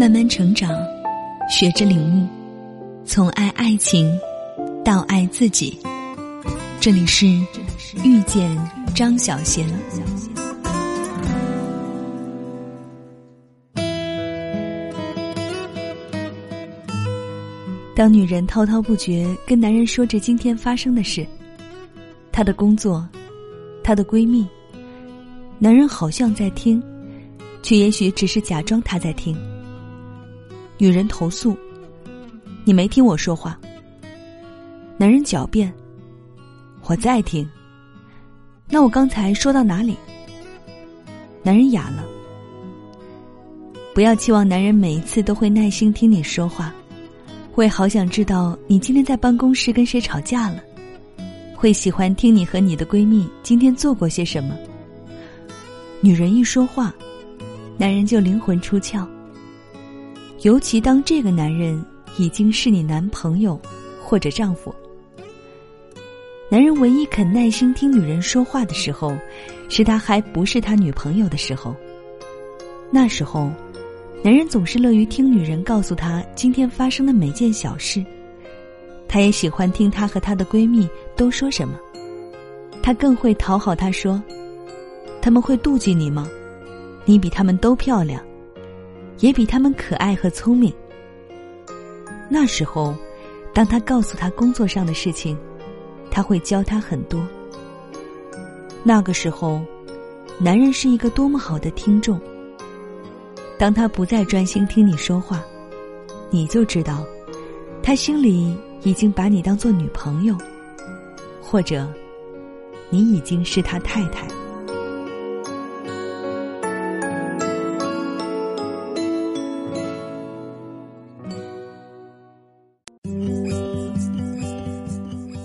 慢慢成长，学着领悟，从爱爱情到爱自己。这里是遇见张小贤。当女人滔滔不绝跟男人说着今天发生的事，她的工作，她的闺蜜，男人好像在听，却也许只是假装他在听。女人投诉：“你没听我说话。”男人狡辩：“我在听。”那我刚才说到哪里？男人哑了。不要期望男人每一次都会耐心听你说话。会好想知道你今天在办公室跟谁吵架了，会喜欢听你和你的闺蜜今天做过些什么。女人一说话，男人就灵魂出窍。尤其当这个男人已经是你男朋友或者丈夫。男人唯一肯耐心听女人说话的时候，是他还不是他女朋友的时候。那时候。男人总是乐于听女人告诉他今天发生的每件小事，他也喜欢听她和她的闺蜜都说什么，他更会讨好她说：“他们会妒忌你吗？你比他们都漂亮，也比他们可爱和聪明。”那时候，当他告诉他工作上的事情，他会教他很多。那个时候，男人是一个多么好的听众。当他不再专心听你说话，你就知道，他心里已经把你当做女朋友，或者，你已经是他太太。